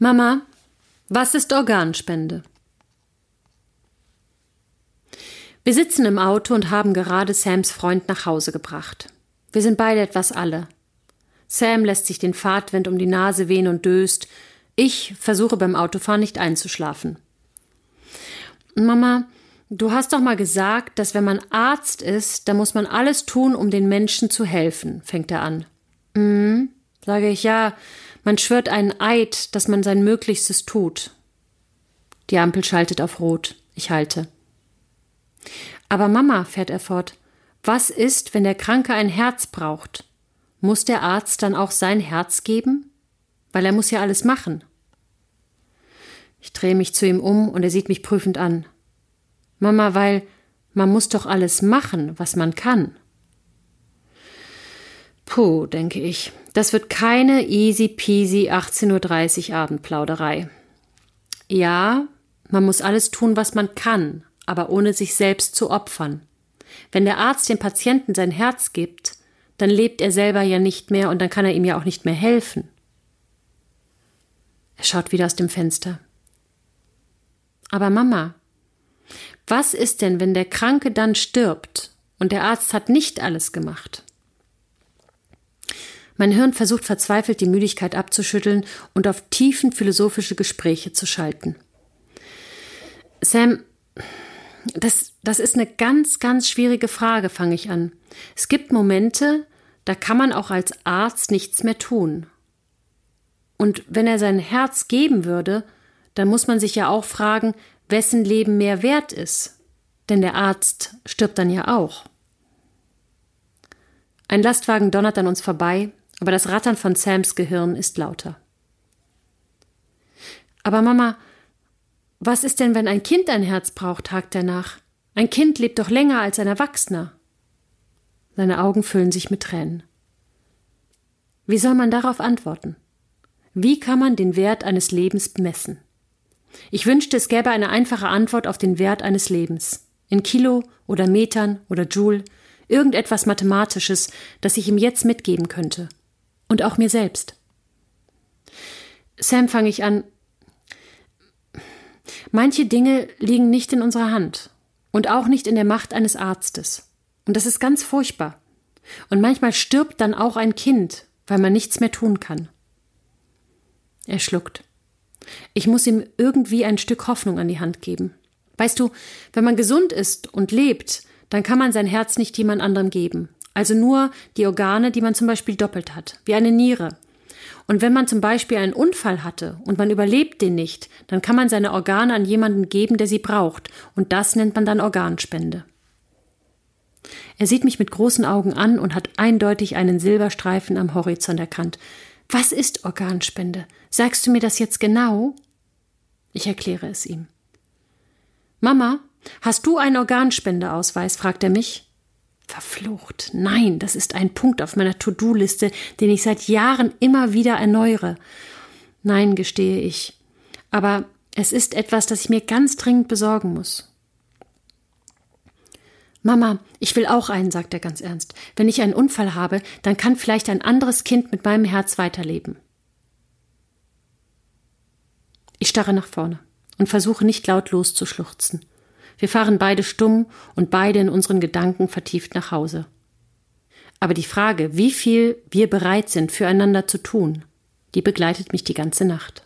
Mama, was ist Organspende? Wir sitzen im Auto und haben gerade Sams Freund nach Hause gebracht. Wir sind beide etwas alle. Sam lässt sich den Fahrtwind um die Nase wehen und döst. Ich versuche beim Autofahren nicht einzuschlafen. Mama, du hast doch mal gesagt, dass wenn man Arzt ist, dann muss man alles tun, um den Menschen zu helfen, fängt er an. Mhm, sage ich ja, man schwört einen Eid, dass man sein Möglichstes tut. Die Ampel schaltet auf Rot. Ich halte. Aber Mama, fährt er fort, was ist, wenn der Kranke ein Herz braucht? Muss der Arzt dann auch sein Herz geben? Weil er muss ja alles machen. Ich drehe mich zu ihm um und er sieht mich prüfend an. Mama, weil man muss doch alles machen, was man kann. Puh, denke ich, das wird keine easy peasy 18.30 Uhr Abendplauderei. Ja, man muss alles tun, was man kann, aber ohne sich selbst zu opfern. Wenn der Arzt dem Patienten sein Herz gibt, dann lebt er selber ja nicht mehr und dann kann er ihm ja auch nicht mehr helfen. Er schaut wieder aus dem Fenster. Aber Mama, was ist denn, wenn der Kranke dann stirbt und der Arzt hat nicht alles gemacht? Mein Hirn versucht verzweifelt, die Müdigkeit abzuschütteln und auf tiefen philosophische Gespräche zu schalten. Sam, das, das ist eine ganz, ganz schwierige Frage, fange ich an. Es gibt Momente, da kann man auch als Arzt nichts mehr tun. Und wenn er sein Herz geben würde, dann muss man sich ja auch fragen, wessen Leben mehr wert ist. Denn der Arzt stirbt dann ja auch. Ein Lastwagen donnert an uns vorbei, aber das Rattern von Sams Gehirn ist lauter. Aber Mama, was ist denn, wenn ein Kind ein Herz braucht? hakt er nach. Ein Kind lebt doch länger als ein Erwachsener. Seine Augen füllen sich mit Tränen. Wie soll man darauf antworten? Wie kann man den Wert eines Lebens messen? Ich wünschte, es gäbe eine einfache Antwort auf den Wert eines Lebens. In Kilo oder Metern oder Joule, irgendetwas Mathematisches, das ich ihm jetzt mitgeben könnte. Und auch mir selbst. Sam fange ich an. Manche Dinge liegen nicht in unserer Hand und auch nicht in der Macht eines Arztes. Und das ist ganz furchtbar. Und manchmal stirbt dann auch ein Kind, weil man nichts mehr tun kann. Er schluckt. Ich muss ihm irgendwie ein Stück Hoffnung an die Hand geben. Weißt du, wenn man gesund ist und lebt, dann kann man sein Herz nicht jemand anderem geben. Also nur die Organe, die man zum Beispiel doppelt hat, wie eine Niere. Und wenn man zum Beispiel einen Unfall hatte und man überlebt den nicht, dann kann man seine Organe an jemanden geben, der sie braucht. Und das nennt man dann Organspende. Er sieht mich mit großen Augen an und hat eindeutig einen Silberstreifen am Horizont erkannt. Was ist Organspende? Sagst du mir das jetzt genau? Ich erkläre es ihm. Mama, hast du einen Organspendeausweis? fragt er mich. Verflucht. Nein, das ist ein Punkt auf meiner To-Do-Liste, den ich seit Jahren immer wieder erneuere. Nein, gestehe ich. Aber es ist etwas, das ich mir ganz dringend besorgen muss. Mama, ich will auch einen, sagt er ganz ernst. Wenn ich einen Unfall habe, dann kann vielleicht ein anderes Kind mit meinem Herz weiterleben. Ich starre nach vorne und versuche nicht laut loszuschluchzen. Wir fahren beide stumm und beide in unseren Gedanken vertieft nach Hause. Aber die Frage, wie viel wir bereit sind, füreinander zu tun, die begleitet mich die ganze Nacht.